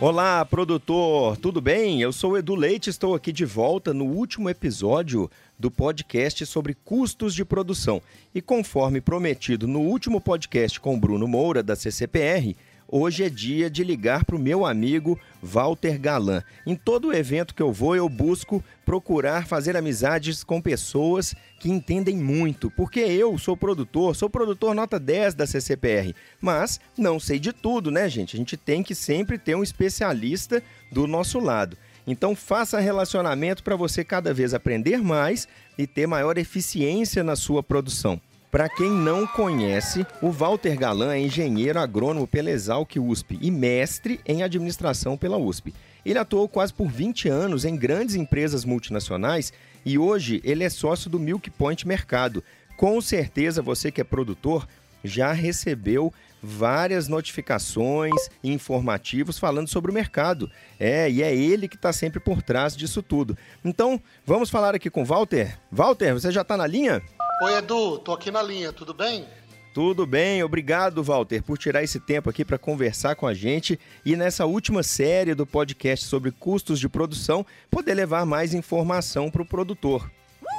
Olá, produtor, tudo bem? Eu sou Edu Leite, estou aqui de volta no último episódio do podcast sobre custos de produção. E conforme prometido no último podcast com Bruno Moura, da CCPR, hoje é dia de ligar para o meu amigo Walter Galan. Em todo evento que eu vou, eu busco procurar fazer amizades com pessoas que entendem muito, porque eu sou produtor, sou produtor nota 10 da CCPR, mas não sei de tudo, né, gente? A gente tem que sempre ter um especialista do nosso lado. Então faça relacionamento para você cada vez aprender mais e ter maior eficiência na sua produção. Para quem não conhece, o Walter Galan é engenheiro agrônomo pela Exalc USP e mestre em administração pela USP. Ele atuou quase por 20 anos em grandes empresas multinacionais e hoje ele é sócio do Milk Point Mercado. Com certeza você que é produtor já recebeu várias notificações e informativos falando sobre o mercado. É, e é ele que está sempre por trás disso tudo. Então, vamos falar aqui com o Walter. Walter, você já está na linha? Oi, Edu, tô aqui na linha, tudo bem? Tudo bem, obrigado, Walter, por tirar esse tempo aqui para conversar com a gente e nessa última série do podcast sobre custos de produção, poder levar mais informação para o produtor.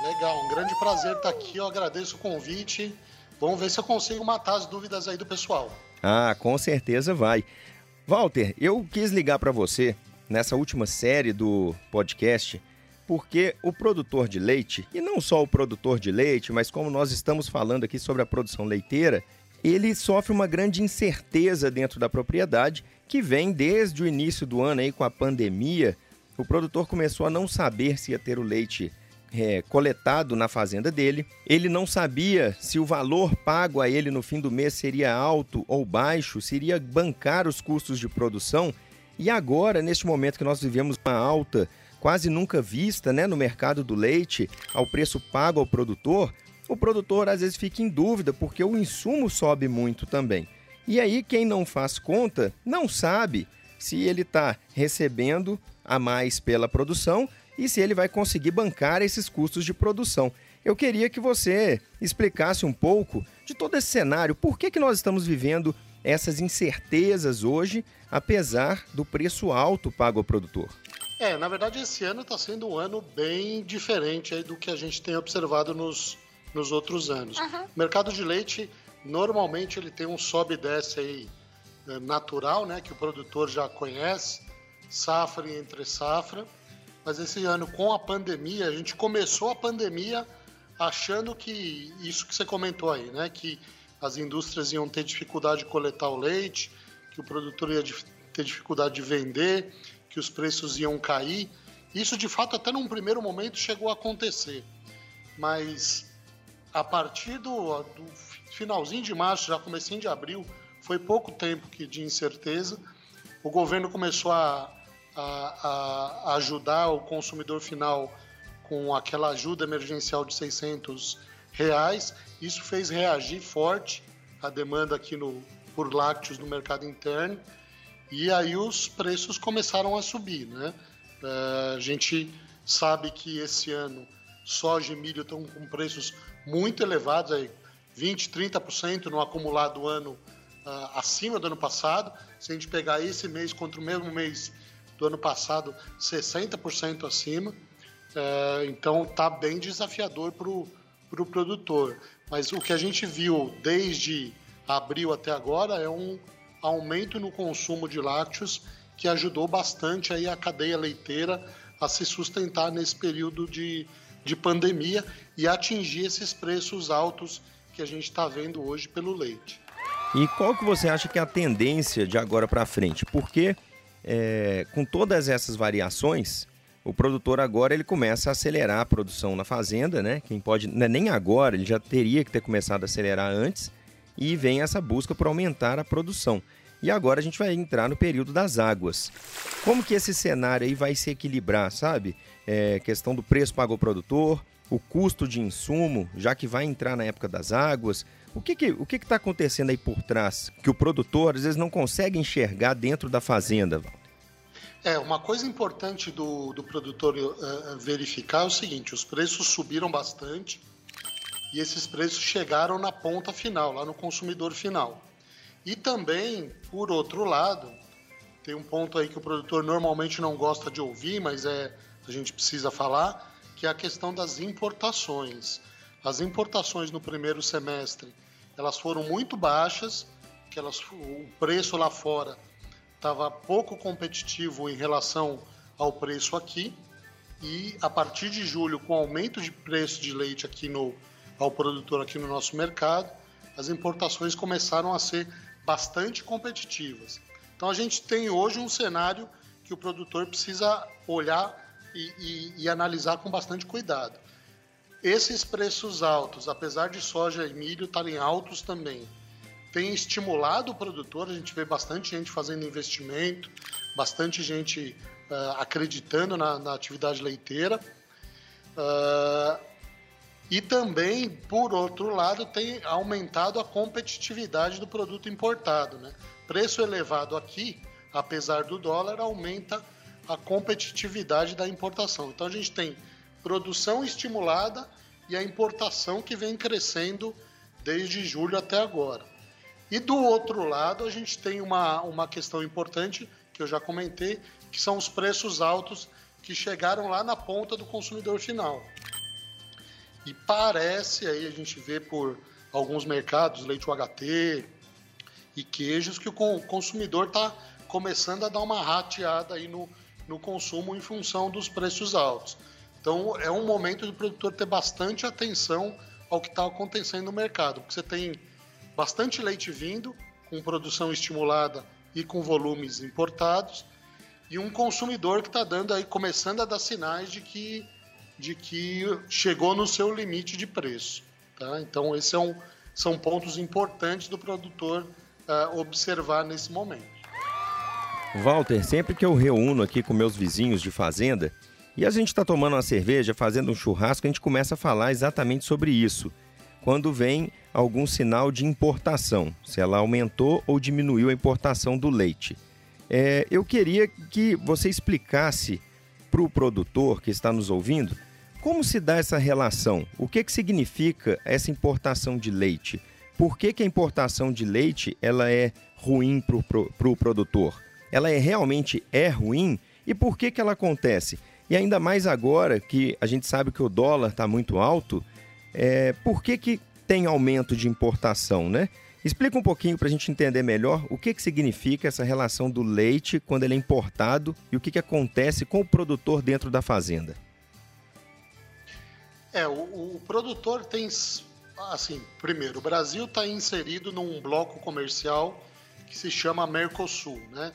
Legal, um grande prazer estar aqui, eu agradeço o convite Vamos ver se eu consigo matar as dúvidas aí do pessoal. Ah, com certeza vai. Walter, eu quis ligar para você nessa última série do podcast porque o produtor de leite, e não só o produtor de leite, mas como nós estamos falando aqui sobre a produção leiteira, ele sofre uma grande incerteza dentro da propriedade que vem desde o início do ano aí com a pandemia. O produtor começou a não saber se ia ter o leite é, coletado na fazenda dele. Ele não sabia se o valor pago a ele no fim do mês seria alto ou baixo, se iria bancar os custos de produção. E agora, neste momento que nós vivemos uma alta quase nunca vista né, no mercado do leite, ao preço pago ao produtor, o produtor às vezes fica em dúvida porque o insumo sobe muito também. E aí, quem não faz conta não sabe se ele está recebendo a mais pela produção e se ele vai conseguir bancar esses custos de produção. Eu queria que você explicasse um pouco de todo esse cenário, por que, que nós estamos vivendo essas incertezas hoje, apesar do preço alto pago ao produtor. É, na verdade esse ano está sendo um ano bem diferente do que a gente tem observado nos, nos outros anos. Uhum. O mercado de leite, normalmente ele tem um sobe e desce aí eh, natural, né, que o produtor já conhece, safra e entre safra mas esse ano com a pandemia, a gente começou a pandemia achando que isso que você comentou aí, né, que as indústrias iam ter dificuldade de coletar o leite, que o produtor ia ter dificuldade de vender, que os preços iam cair. Isso de fato até num primeiro momento chegou a acontecer, mas a partir do, do finalzinho de março, já comecinho de abril, foi pouco tempo que de incerteza. O governo começou a a, a ajudar o consumidor final com aquela ajuda emergencial de 600 reais. Isso fez reagir forte a demanda aqui no, por lácteos no mercado interno e aí os preços começaram a subir, né? É, a gente sabe que esse ano soja e milho estão com preços muito elevados, aí 20, 30% no acumulado ano uh, acima do ano passado. Se a gente pegar esse mês contra o mesmo mês do ano passado 60% acima. É, então está bem desafiador para o pro produtor. Mas o que a gente viu desde abril até agora é um aumento no consumo de lácteos que ajudou bastante aí a cadeia leiteira a se sustentar nesse período de, de pandemia e atingir esses preços altos que a gente está vendo hoje pelo leite. E qual que você acha que é a tendência de agora para frente? Porque é, com todas essas variações, o produtor agora ele começa a acelerar a produção na fazenda, né? Quem pode, é nem agora, ele já teria que ter começado a acelerar antes e vem essa busca por aumentar a produção. E agora a gente vai entrar no período das águas. Como que esse cenário aí vai se equilibrar, sabe? É, questão do preço pago ao produtor, o custo de insumo, já que vai entrar na época das águas, o que que o que está acontecendo aí por trás que o produtor às vezes não consegue enxergar dentro da fazenda? É, uma coisa importante do, do produtor uh, verificar é o seguinte: os preços subiram bastante e esses preços chegaram na ponta final, lá no consumidor final. E também, por outro lado, tem um ponto aí que o produtor normalmente não gosta de ouvir, mas é a gente precisa falar, que é a questão das importações. As importações no primeiro semestre, elas foram muito baixas, que elas, o preço lá fora estava pouco competitivo em relação ao preço aqui. E a partir de julho, com o aumento de preço de leite aqui no ao produtor aqui no nosso mercado, as importações começaram a ser bastante competitivas. Então a gente tem hoje um cenário que o produtor precisa olhar e, e, e analisar com bastante cuidado. Esses preços altos, apesar de soja e milho estarem altos também, tem estimulado o produtor. A gente vê bastante gente fazendo investimento, bastante gente uh, acreditando na, na, atividade leiteira. Uh, e também, por outro lado, tem aumentado a competitividade do produto importado. Né? Preço elevado aqui, apesar do dólar, aumenta a competitividade da importação. Então a gente tem produção estimulada e a importação que vem crescendo desde julho até agora. E do outro lado, a gente tem uma, uma questão importante que eu já comentei, que são os preços altos que chegaram lá na ponta do consumidor final. E parece aí a gente vê por alguns mercados, leite UHT e queijos, que o consumidor está começando a dar uma rateada aí no, no consumo em função dos preços altos. Então é um momento do produtor ter bastante atenção ao que está acontecendo no mercado, porque você tem bastante leite vindo, com produção estimulada e com volumes importados, e um consumidor que está dando aí, começando a dar sinais de que, de que chegou no seu limite de preço. Tá? Então, esses são, são pontos importantes do produtor uh, observar nesse momento. Walter, sempre que eu reúno aqui com meus vizinhos de fazenda e a gente está tomando uma cerveja, fazendo um churrasco, a gente começa a falar exatamente sobre isso. Quando vem algum sinal de importação, se ela aumentou ou diminuiu a importação do leite. É, eu queria que você explicasse para o produtor que está nos ouvindo como se dá essa relação, o que, que significa essa importação de leite, por que, que a importação de leite ela é ruim para o pro, produtor ela é, realmente é ruim e por que, que ela acontece? E ainda mais agora que a gente sabe que o dólar está muito alto, é, por que, que tem aumento de importação, né? Explica um pouquinho para a gente entender melhor o que, que significa essa relação do leite quando ele é importado e o que, que acontece com o produtor dentro da fazenda. É, o, o produtor tem, assim, primeiro, o Brasil está inserido num bloco comercial que se chama Mercosul, né?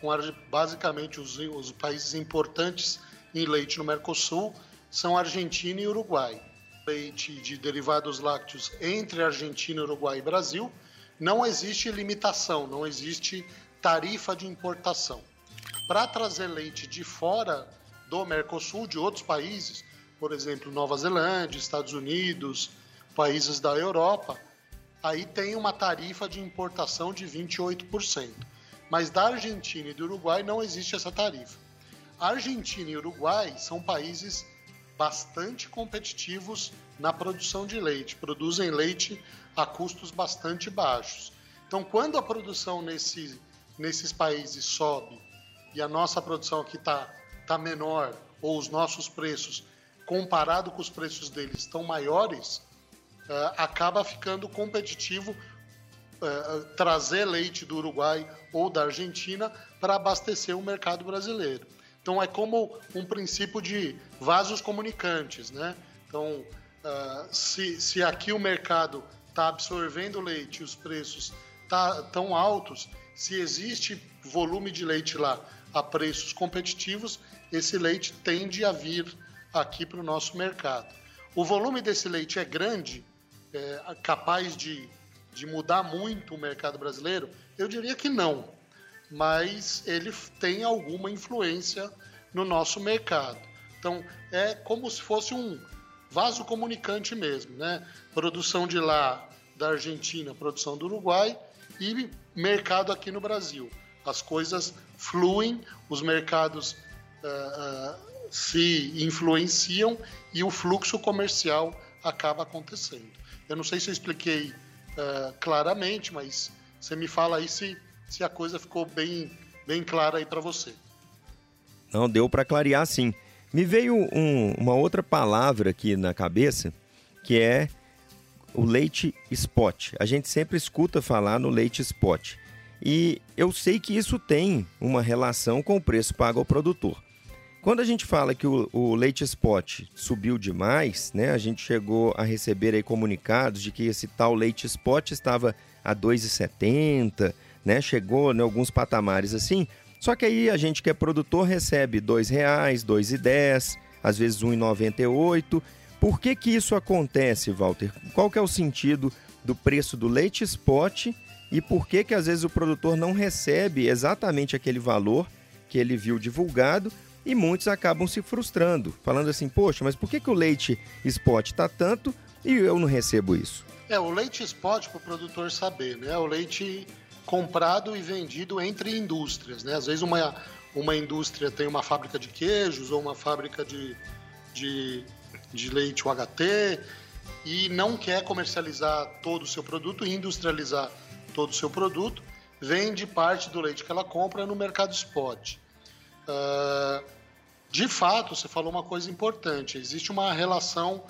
com basicamente os, os países importantes em leite no Mercosul são Argentina e Uruguai. Leite de derivados lácteos entre Argentina, Uruguai e Brasil, não existe limitação, não existe tarifa de importação. Para trazer leite de fora do Mercosul, de outros países, por exemplo, Nova Zelândia, Estados Unidos, países da Europa, aí tem uma tarifa de importação de 28%. Mas da Argentina e do Uruguai não existe essa tarifa. A Argentina e Uruguai são países bastante competitivos na produção de leite, produzem leite a custos bastante baixos. Então, quando a produção nesse, nesses países sobe e a nossa produção aqui está tá menor, ou os nossos preços, comparado com os preços deles, estão maiores, uh, acaba ficando competitivo uh, trazer leite do Uruguai ou da Argentina para abastecer o mercado brasileiro. Então é como um princípio de vasos comunicantes, né? Então, uh, se, se aqui o mercado está absorvendo leite e os preços tá, tão altos, se existe volume de leite lá a preços competitivos, esse leite tende a vir aqui para o nosso mercado. O volume desse leite é grande, é capaz de de mudar muito o mercado brasileiro? Eu diria que não, mas ele tem alguma influência no nosso mercado. Então, é como se fosse um vaso comunicante mesmo, né? Produção de lá da Argentina, produção do Uruguai e mercado aqui no Brasil. As coisas fluem, os mercados uh, uh, se influenciam e o fluxo comercial acaba acontecendo. Eu não sei se eu expliquei uh, claramente, mas você me fala aí se, se a coisa ficou bem, bem clara aí para você. Não, deu para clarear sim. Me veio um, uma outra palavra aqui na cabeça, que é o leite spot. A gente sempre escuta falar no leite spot. E eu sei que isso tem uma relação com o preço pago ao produtor. Quando a gente fala que o, o, leite spot subiu demais, né, a gente chegou a receber aí comunicados de que esse tal leite spot estava a 2,70, né, chegou em alguns patamares assim. Só que aí a gente que é produtor recebe R$ 2,00, R$ 2,10, às vezes R$ 1,98. Por que que isso acontece, Walter? Qual que é o sentido do preço do leite spot e por que que às vezes o produtor não recebe exatamente aquele valor que ele viu divulgado e muitos acabam se frustrando, falando assim: poxa, mas por que, que o leite spot está tanto e eu não recebo isso? É, o leite spot, para o produtor saber, né? É o leite comprado e vendido entre indústrias, né? Às vezes uma, uma indústria tem uma fábrica de queijos ou uma fábrica de, de, de leite UHT e não quer comercializar todo o seu produto industrializar todo o seu produto, vende parte do leite que ela compra no mercado spot. Uh, de fato, você falou uma coisa importante: existe uma relação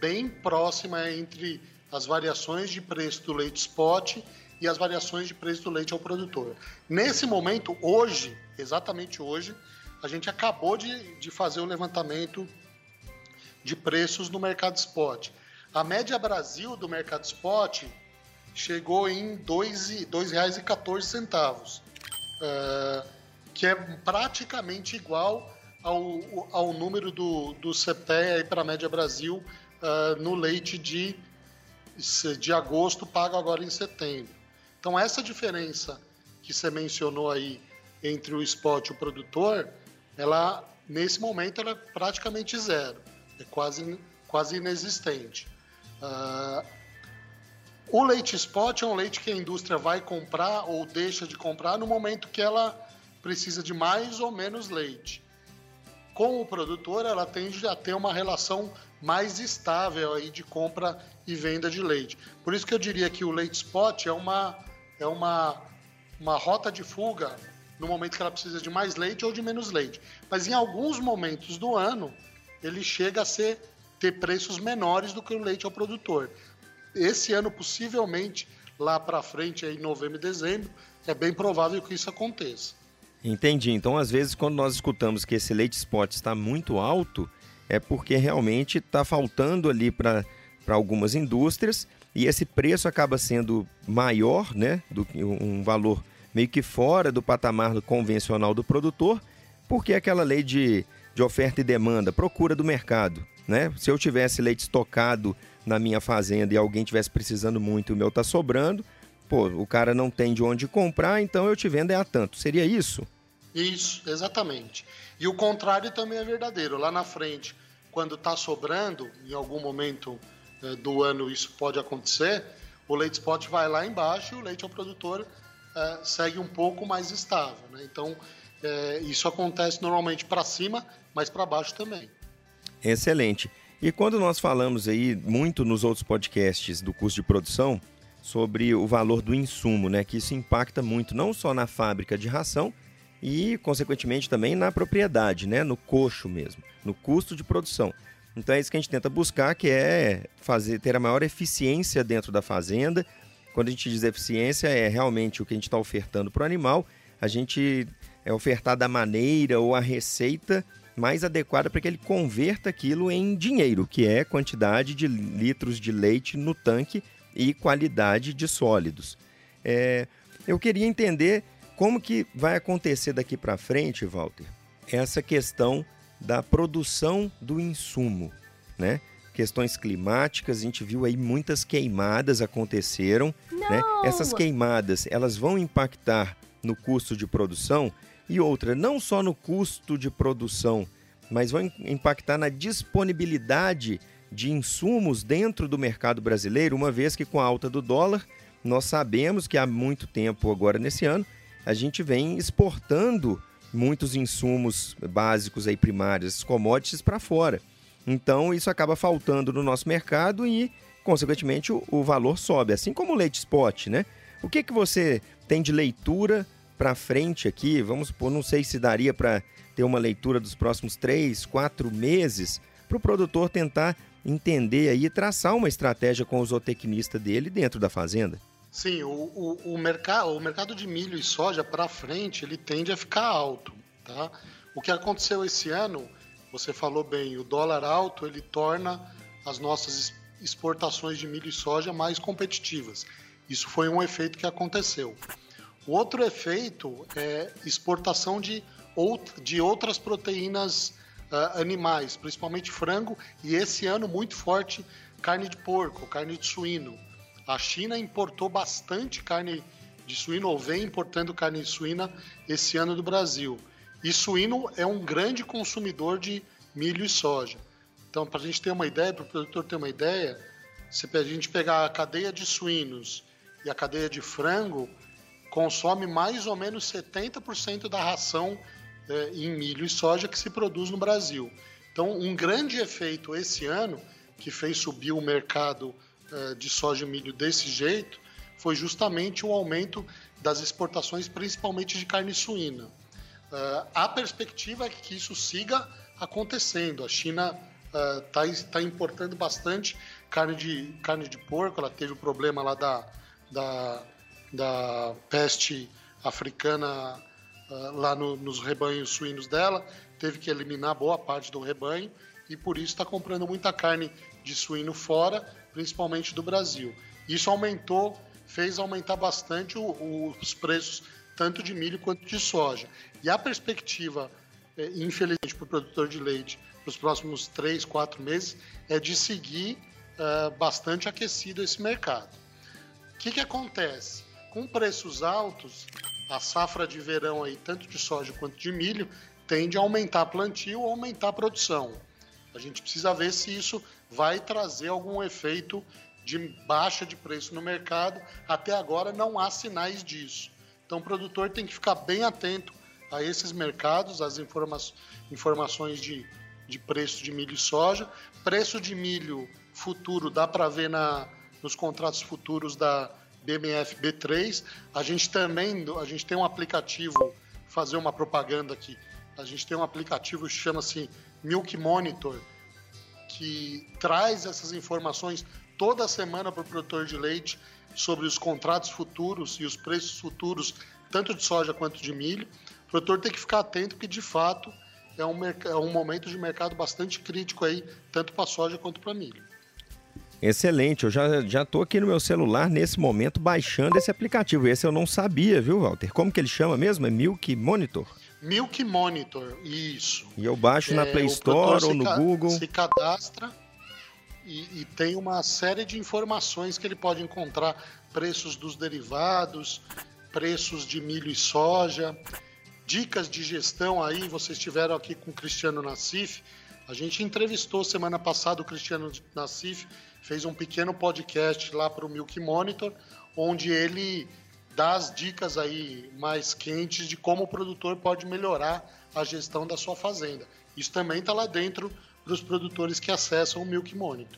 bem próxima entre as variações de preço do leite spot e as variações de preço do leite ao produtor. Nesse momento, hoje, exatamente hoje, a gente acabou de, de fazer o levantamento de preços no mercado spot. A média Brasil do mercado spot chegou em R$ 2,14, uh, que é praticamente igual ao, ao número do, do CPE para a média Brasil uh, no leite de, de agosto pago agora em setembro. Então essa diferença que você mencionou aí entre o spot e o produtor, ela nesse momento ela é praticamente zero, é quase, quase inexistente. Uh, o leite spot é um leite que a indústria vai comprar ou deixa de comprar no momento que ela precisa de mais ou menos leite com o produtor, ela tende a ter uma relação mais estável aí de compra e venda de leite. Por isso que eu diria que o leite spot é uma, é uma, uma rota de fuga no momento que ela precisa de mais leite ou de menos leite. Mas em alguns momentos do ano, ele chega a ser ter preços menores do que o leite ao produtor. Esse ano, possivelmente, lá para frente, em novembro e dezembro, é bem provável que isso aconteça. Entendi. Então, às vezes, quando nós escutamos que esse leite spot está muito alto, é porque realmente está faltando ali para algumas indústrias e esse preço acaba sendo maior, né, do que um valor meio que fora do patamar convencional do produtor, porque é aquela lei de, de oferta e demanda, procura do mercado, né? Se eu tivesse leite estocado na minha fazenda e alguém tivesse precisando muito e o meu está sobrando, pô, o cara não tem de onde comprar, então eu te vendo é a tanto. Seria isso? Isso, exatamente. E o contrário também é verdadeiro. Lá na frente, quando está sobrando, em algum momento eh, do ano isso pode acontecer, o leite spot vai lá embaixo e o leite ao produtor eh, segue um pouco mais estável. Né? Então, eh, isso acontece normalmente para cima, mas para baixo também. Excelente. E quando nós falamos aí muito nos outros podcasts do curso de produção, sobre o valor do insumo, né? Que isso impacta muito não só na fábrica de ração e, consequentemente, também na propriedade, né? No coxo mesmo, no custo de produção. Então é isso que a gente tenta buscar, que é fazer ter a maior eficiência dentro da fazenda. Quando a gente diz eficiência, é realmente o que a gente está ofertando para o animal. A gente é ofertar da maneira ou a receita mais adequada para que ele converta aquilo em dinheiro, que é quantidade de litros de leite no tanque e qualidade de sólidos. É, eu queria entender como que vai acontecer daqui para frente, Walter, essa questão da produção do insumo, né? Questões climáticas, a gente viu aí muitas queimadas aconteceram, né? Essas queimadas, elas vão impactar no custo de produção e outra, não só no custo de produção, mas vão impactar na disponibilidade de insumos dentro do mercado brasileiro, uma vez que com a alta do dólar, nós sabemos que há muito tempo agora nesse ano, a gente vem exportando muitos insumos básicos aí primários, commodities para fora. Então isso acaba faltando no nosso mercado e, consequentemente, o, o valor sobe, assim como o leite spot, né? O que, que você tem de leitura para frente aqui, vamos supor, não sei se daria para ter uma leitura dos próximos três, quatro meses, para o produtor tentar entender aí, traçar uma estratégia com o zootecnista dele dentro da fazenda? Sim, o, o, o, mercado, o mercado de milho e soja para frente ele tende a ficar alto. Tá? O que aconteceu esse ano, você falou bem, o dólar alto ele torna as nossas exportações de milho e soja mais competitivas. Isso foi um efeito que aconteceu. O outro efeito é exportação de, out de outras proteínas uh, animais, principalmente frango, e esse ano muito forte carne de porco, carne de suíno. A China importou bastante carne de suíno, ou vem importando carne de suína esse ano do Brasil. E suíno é um grande consumidor de milho e soja. Então, para a gente ter uma ideia, para o produtor ter uma ideia, se a gente pegar a cadeia de suínos e a cadeia de frango, consome mais ou menos 70% da ração é, em milho e soja que se produz no Brasil. Então, um grande efeito esse ano, que fez subir o mercado é, de soja e milho desse jeito, foi justamente o aumento das exportações, principalmente de carne suína. É, a perspectiva é que isso siga acontecendo. A China está uh, tá importando bastante carne de, carne de porco, ela teve o problema lá da, da, da peste africana uh, lá no, nos rebanhos suínos dela, teve que eliminar boa parte do rebanho e por isso está comprando muita carne de suíno fora, principalmente do Brasil. Isso aumentou, fez aumentar bastante o, o, os preços tanto de milho quanto de soja. E a perspectiva, é, infelizmente, para o produtor de leite para os próximos três, quatro meses é de seguir uh, bastante aquecido esse mercado. O que, que acontece? Com preços altos, a safra de verão aí, tanto de soja quanto de milho, tende a aumentar plantio aumentar a produção. A gente precisa ver se isso vai trazer algum efeito de baixa de preço no mercado. Até agora não há sinais disso. Então o produtor tem que ficar bem atento a esses mercados, as informa informações de, de preço de milho e soja. Preço de milho futuro dá para ver na, nos contratos futuros da BMF B3. A gente também a gente tem um aplicativo, fazer uma propaganda aqui. A gente tem um aplicativo que chama-se Milk Monitor, que traz essas informações toda semana para o produtor de leite sobre os contratos futuros e os preços futuros, tanto de soja quanto de milho. O produtor tem que ficar atento, porque de fato é um, é um momento de mercado bastante crítico aí, tanto para soja quanto para milho. Excelente, eu já já tô aqui no meu celular nesse momento baixando esse aplicativo. Esse eu não sabia, viu, Walter? Como que ele chama mesmo? É Milk Monitor? Milk Monitor, isso. E eu baixo é, na Play Store ou no Google. Se cadastra e, e, tem uma série de informações que ele pode encontrar: preços dos derivados, preços de milho e soja, dicas de gestão aí. Vocês estiveram aqui com o Cristiano Nassif. A gente entrevistou semana passada o Cristiano Nassif fez um pequeno podcast lá para o Milk Monitor, onde ele dá as dicas aí mais quentes de como o produtor pode melhorar a gestão da sua fazenda. Isso também está lá dentro para os produtores que acessam o Milk Monitor.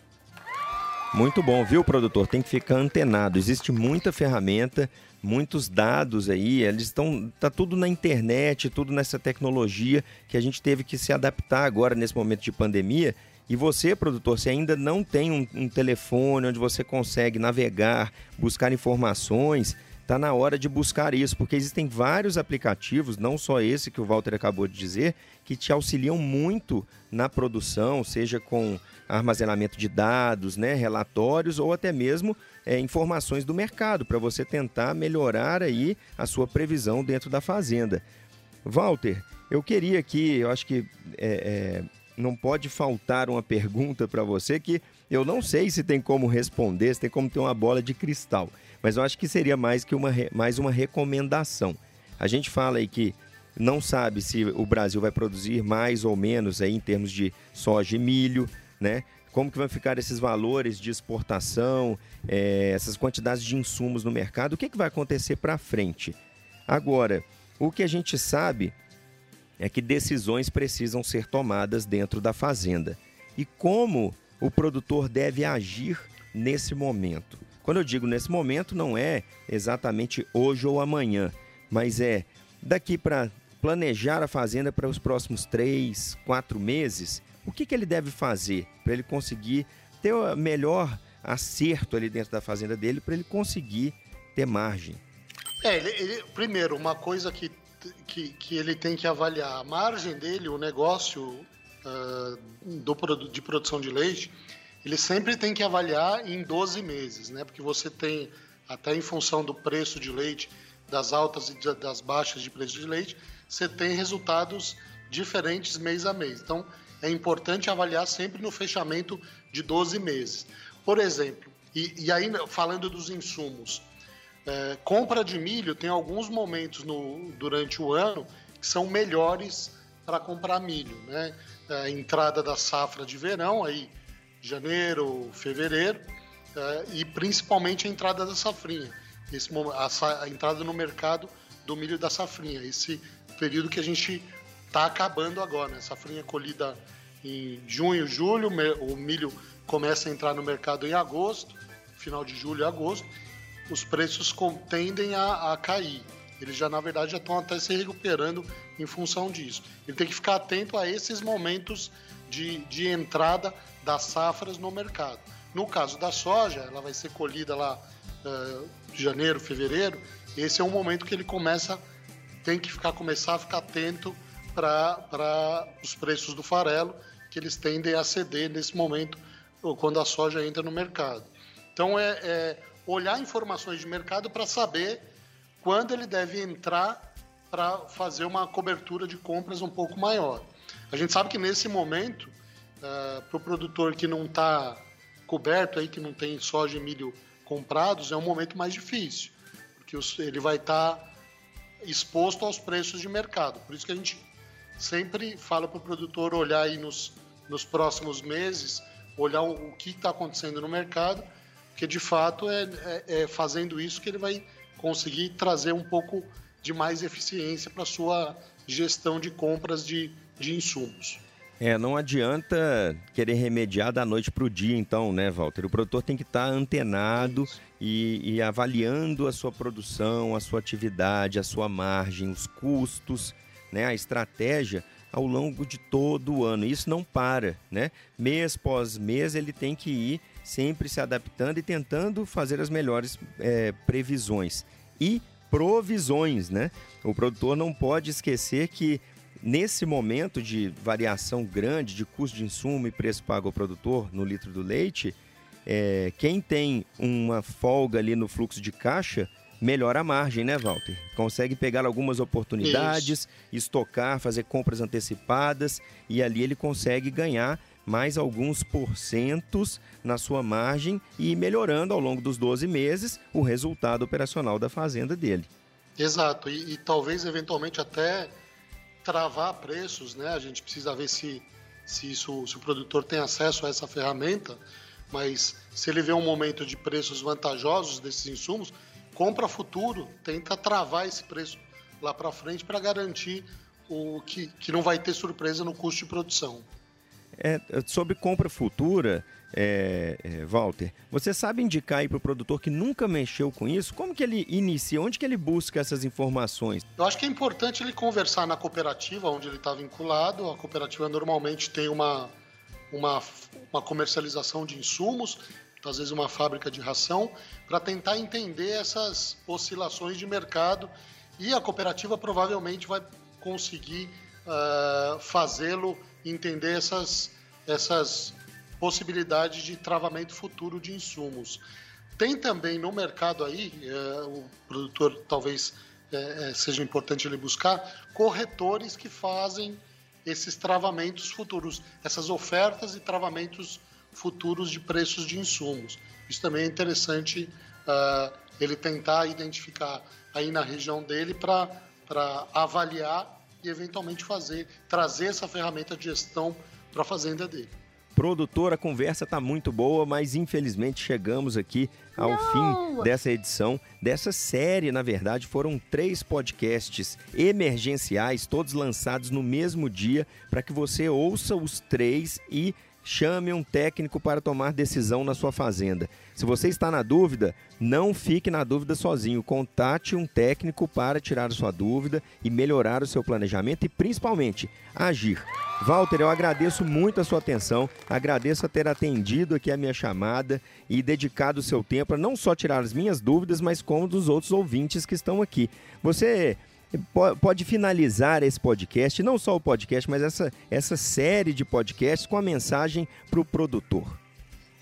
Muito bom, viu, produtor? Tem que ficar antenado. Existe muita ferramenta, muitos dados aí, eles estão tá tudo na internet, tudo nessa tecnologia que a gente teve que se adaptar agora nesse momento de pandemia e você, produtor, se ainda não tem um, um telefone onde você consegue navegar, buscar informações, está na hora de buscar isso, porque existem vários aplicativos, não só esse que o Walter acabou de dizer, que te auxiliam muito na produção, seja com armazenamento de dados, né, relatórios ou até mesmo é, informações do mercado para você tentar melhorar aí a sua previsão dentro da fazenda. Walter, eu queria aqui, eu acho que é, é não pode faltar uma pergunta para você que eu não sei se tem como responder, se tem como ter uma bola de cristal, mas eu acho que seria mais que uma, mais uma recomendação. A gente fala aí que não sabe se o Brasil vai produzir mais ou menos aí em termos de soja e milho, né? Como que vão ficar esses valores de exportação, é, essas quantidades de insumos no mercado? O que, que vai acontecer para frente? Agora, o que a gente sabe é que decisões precisam ser tomadas dentro da fazenda. E como o produtor deve agir nesse momento? Quando eu digo nesse momento, não é exatamente hoje ou amanhã, mas é daqui para planejar a fazenda para os próximos três, quatro meses, o que, que ele deve fazer para ele conseguir ter o melhor acerto ali dentro da fazenda dele, para ele conseguir ter margem? É, ele, ele, primeiro, uma coisa que, que, que, ele tem que avaliar, a margem dele, o negócio uh, do, de produção de leite, ele sempre tem que avaliar em 12 meses, né? Porque você tem, até em função do preço de leite, das altas e das baixas de preço de leite, você tem resultados diferentes mês a mês. Então, é importante avaliar sempre no fechamento de 12 meses. Por exemplo, e, e aí falando dos insumos, é, compra de milho tem alguns momentos no, durante o ano que são melhores para comprar milho, né? É, entrada da safra de verão, aí janeiro, fevereiro, é, e principalmente a entrada da safrinha, esse, a, a entrada no mercado do milho da safrinha, esse período que a gente está acabando agora, né? Safrinha colhida em junho, julho, o milho começa a entrar no mercado em agosto, final de julho e agosto, os preços tendem a, a cair. Eles já, na verdade, já estão até se recuperando em função disso. Ele tem que ficar atento a esses momentos de, de entrada das safras no mercado. No caso da soja, ela vai ser colhida lá uh, janeiro, fevereiro. Esse é um momento que ele começa, tem que ficar começar a ficar atento para os preços do farelo, que eles tendem a ceder nesse momento quando a soja entra no mercado. Então é, é olhar informações de mercado para saber quando ele deve entrar para fazer uma cobertura de compras um pouco maior. A gente sabe que nesse momento, uh, é, para o produtor que não está coberto, aí, que não tem soja e milho comprados, é um momento mais difícil, porque os, ele vai estar tá exposto aos preços de mercado. Por isso que a gente sempre fala para o produtor olhar aí nos, nos próximos meses olhar o, que está acontecendo no mercado, que de fato é, é, é, fazendo isso que ele vai conseguir trazer um pouco de mais eficiência para sua gestão de compras de, de insumos. É, não adianta querer remediar da noite para o dia, então, né, Walter? O produtor tem que estar tá antenado e, e, avaliando a sua produção, a sua atividade, a sua margem, os custos, né, a estratégia ao longo de todo o ano. Isso não para, né? Mês pós mês ele tem que ir sempre se adaptando e tentando fazer as melhores é, previsões e provisões, né? O produtor não pode esquecer que nesse momento de variação grande de custo de insumo e preço pago ao produtor no litro do leite, é, quem tem uma folga ali no fluxo de caixa melhora a margem, né, Walter? Consegue pegar algumas oportunidades, Isso. estocar, fazer compras antecipadas e ali ele consegue ganhar mais alguns porcentos na sua margem e melhorando ao longo dos 12 meses o resultado operacional da fazenda dele. Exato, e, e talvez eventualmente até travar preços, né? A gente precisa ver se, se, isso, se o produtor tem acesso a essa ferramenta, mas se ele vê um momento de preços vantajosos desses insumos, compra futuro, tenta travar esse preço lá para frente para garantir o que, que não vai ter surpresa no custo de produção. É, sobre compra futura, é, é, Walter, você sabe indicar aí para o produtor que nunca mexeu com isso? Como que ele inicia? Onde que ele busca essas informações? Eu acho que é importante ele conversar na cooperativa onde ele está vinculado. A cooperativa normalmente tem uma, uma, uma comercialização de insumos às vezes uma fábrica de ração, para tentar entender essas oscilações de mercado e a cooperativa provavelmente vai conseguir uh, fazê-lo entender essas, essas possibilidades de travamento futuro de insumos. Tem também no mercado aí, uh, o produtor talvez uh, seja importante ele buscar, corretores que fazem esses travamentos futuros, essas ofertas e travamentos futuros de preços de insumos. Isso também é interessante uh, ele tentar identificar aí na região dele para avaliar e eventualmente fazer, trazer essa ferramenta de gestão para a fazenda dele. Produtor, a conversa está muito boa, mas infelizmente chegamos aqui ao Não. fim dessa edição, dessa série. Na verdade, foram três podcasts emergenciais, todos lançados no mesmo dia, para que você ouça os três e chame um técnico para tomar decisão na sua fazenda. Se você está na dúvida, não fique na dúvida sozinho. Contate um técnico para tirar sua dúvida e melhorar o seu planejamento e principalmente agir. Walter, eu agradeço muito a sua atenção, agradeço a ter atendido aqui a minha chamada e dedicado o seu tempo a não só tirar as minhas dúvidas, mas como dos outros ouvintes que estão aqui. Você pode finalizar esse podcast, não só o podcast, mas essa, essa série de podcasts com a mensagem para o produtor.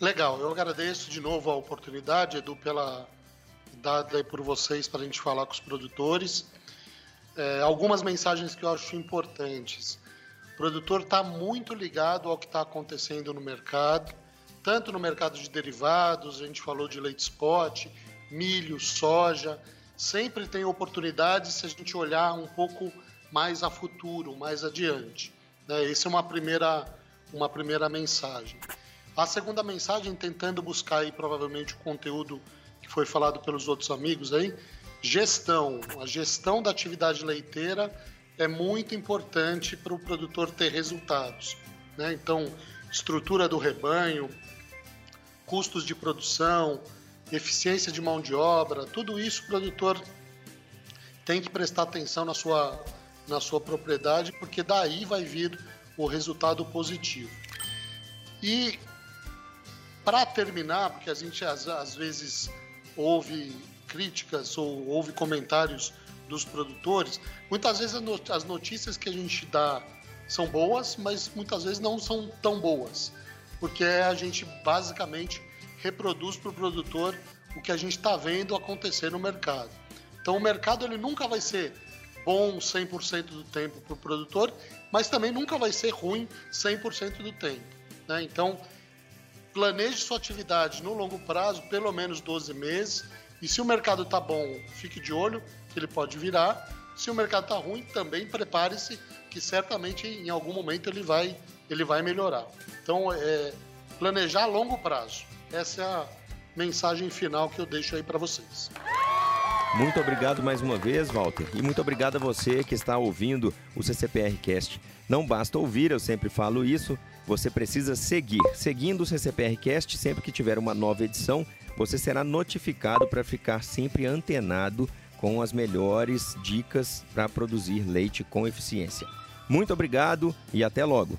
Legal, eu agradeço de novo a oportunidade, Edu, pela dada por vocês para a gente falar com os produtores. É, algumas mensagens que eu acho importantes. O produtor está muito ligado ao que está acontecendo no mercado, tanto no mercado de derivados, a gente falou de leite spot, milho, soja, sempre tem oportunidades se a gente olhar um pouco mais a futuro, mais adiante. Né? Essa é uma primeira, uma primeira mensagem. A segunda mensagem, tentando buscar aí provavelmente o conteúdo que foi falado pelos outros amigos aí, gestão. A gestão da atividade leiteira é muito importante para o produtor ter resultados. Né? Então, estrutura do rebanho, custos de produção, eficiência de mão de obra, tudo isso o produtor tem que prestar atenção na sua, na sua propriedade, porque daí vai vir o resultado positivo. E para terminar, porque a gente às, às vezes ouve críticas ou ouve comentários dos produtores, muitas vezes as notícias que a gente dá são boas, mas muitas vezes não são tão boas, porque a gente basicamente reproduz para o produtor o que a gente está vendo acontecer no mercado. Então o mercado ele nunca vai ser bom 100% do tempo para o produtor, mas também nunca vai ser ruim 100% do tempo. Né? Então planeje sua atividade no longo prazo, pelo menos 12 meses, e se o mercado está bom, fique de olho, que ele pode virar. Se o mercado está ruim, também prepare-se, que certamente em algum momento ele vai, ele vai melhorar. Então, é, planejar a longo prazo. Essa é a mensagem final que eu deixo aí para vocês. Muito obrigado mais uma vez, Walter, e muito obrigado a você que está ouvindo o CCPR Cast. Não basta ouvir, eu sempre falo isso, você precisa seguir. Seguindo o CCPR Cast, sempre que tiver uma nova edição, você será notificado para ficar sempre antenado com as melhores dicas para produzir leite com eficiência. Muito obrigado e até logo.